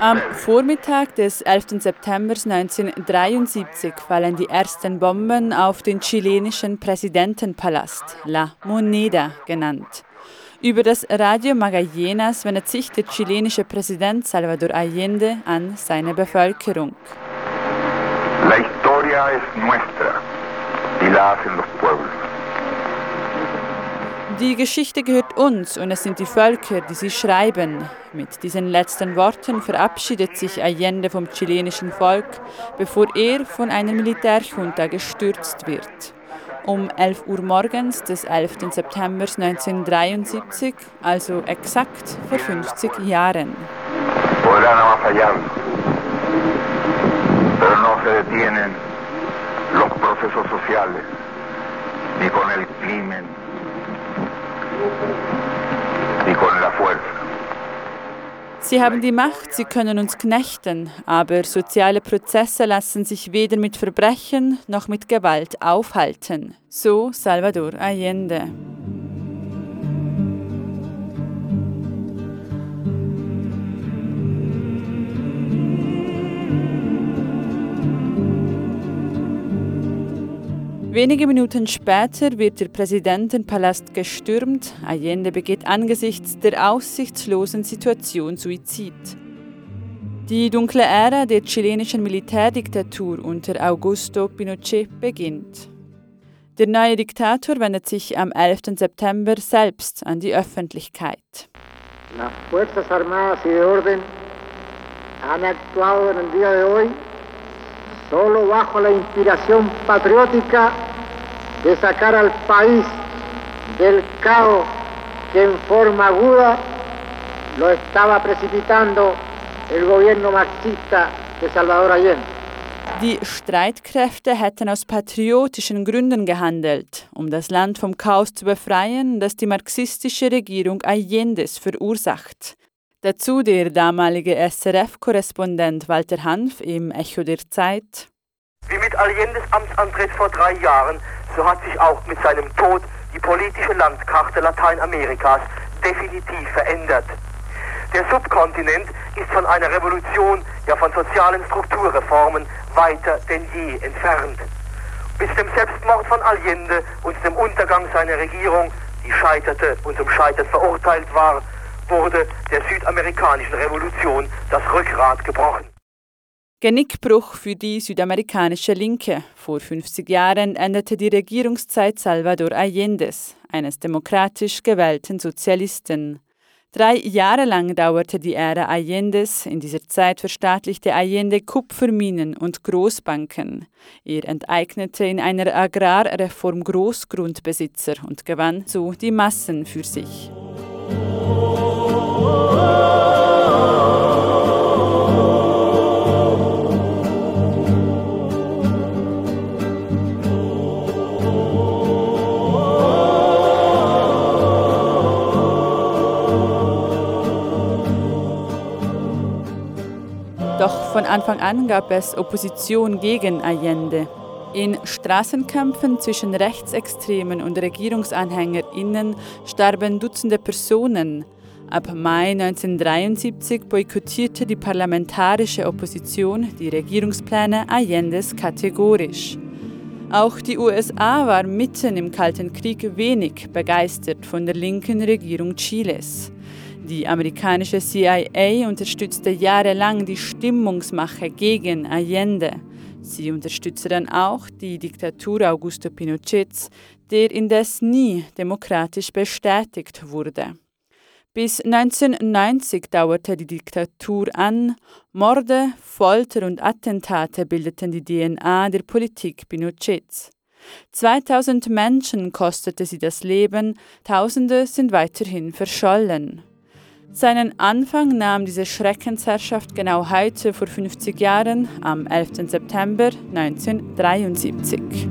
Am Vormittag des 11. September 1973 fallen die ersten Bomben auf den chilenischen Präsidentenpalast, La Moneda genannt. Über das Radio Magallanes wendet sich der chilenische Präsident Salvador Allende an seine Bevölkerung. La historia es nuestra y la hacen los pueblos. Die Geschichte gehört uns und es sind die Völker, die sie schreiben. Mit diesen letzten Worten verabschiedet sich Allende vom chilenischen Volk, bevor er von einer Militärjunta gestürzt wird. Um 11 Uhr morgens des 11. September 1973, also exakt vor 50 Jahren. Pero no se detienen los procesos sociales, ni con el crimen y con la fuerza. Sie haben die Macht, sie können uns knechten, aber soziale Prozesse lassen sich weder mit Verbrechen noch mit Gewalt aufhalten. So Salvador Allende. Wenige Minuten später wird der Präsidentenpalast gestürmt. Allende begeht angesichts der aussichtslosen Situation Suizid. Die dunkle Ära der chilenischen Militärdiktatur unter Augusto Pinochet beginnt. Der neue Diktator wendet sich am 11. September selbst an die Öffentlichkeit. Las Fuerzas Armadas y de Orden han actuado en el día de hoy solo bajo la inspiración patriótica de sacar al país del caos que en forma aguda lo estaba precipitando el gobierno marxista de Salvador Allende. Die Streitkräfte hätten aus patriotischen Gründen gehandelt, um das Land vom Chaos zu befreien, das die marxistische Regierung Allendes verursacht. Dazu der damalige SRF-Korrespondent Walter Hanf im Echo der Zeit. Wie mit Allendes Amtsantritt vor drei Jahren, so hat sich auch mit seinem Tod die politische Landkarte Lateinamerikas definitiv verändert. Der Subkontinent ist von einer Revolution, ja von sozialen Strukturreformen weiter denn je entfernt. Bis dem Selbstmord von Allende und dem Untergang seiner Regierung, die scheiterte und zum Scheitern verurteilt war, wurde der südamerikanischen Revolution das Rückgrat gebrochen. Genickbruch für die südamerikanische Linke. Vor 50 Jahren endete die Regierungszeit Salvador Allendes, eines demokratisch gewählten Sozialisten. Drei Jahre lang dauerte die Ära Allendes. In dieser Zeit verstaatlichte Allende Kupferminen und Großbanken. Er enteignete in einer Agrarreform Großgrundbesitzer und gewann so die Massen für sich. Doch von Anfang an gab es Opposition gegen Allende. In Straßenkämpfen zwischen Rechtsextremen und RegierungsanhängerInnen starben Dutzende Personen. Ab Mai 1973 boykottierte die parlamentarische Opposition die Regierungspläne Allendes kategorisch. Auch die USA war mitten im Kalten Krieg wenig begeistert von der linken Regierung Chiles. Die amerikanische CIA unterstützte jahrelang die Stimmungsmache gegen Allende. Sie unterstützte dann auch die Diktatur Augusto Pinochets, der indes nie demokratisch bestätigt wurde. Bis 1990 dauerte die Diktatur an. Morde, Folter und Attentate bildeten die DNA der Politik Pinochets. 2000 Menschen kostete sie das Leben, Tausende sind weiterhin verschollen. Seinen Anfang nahm diese Schreckensherrschaft genau heute vor 50 Jahren, am 11. September 1973.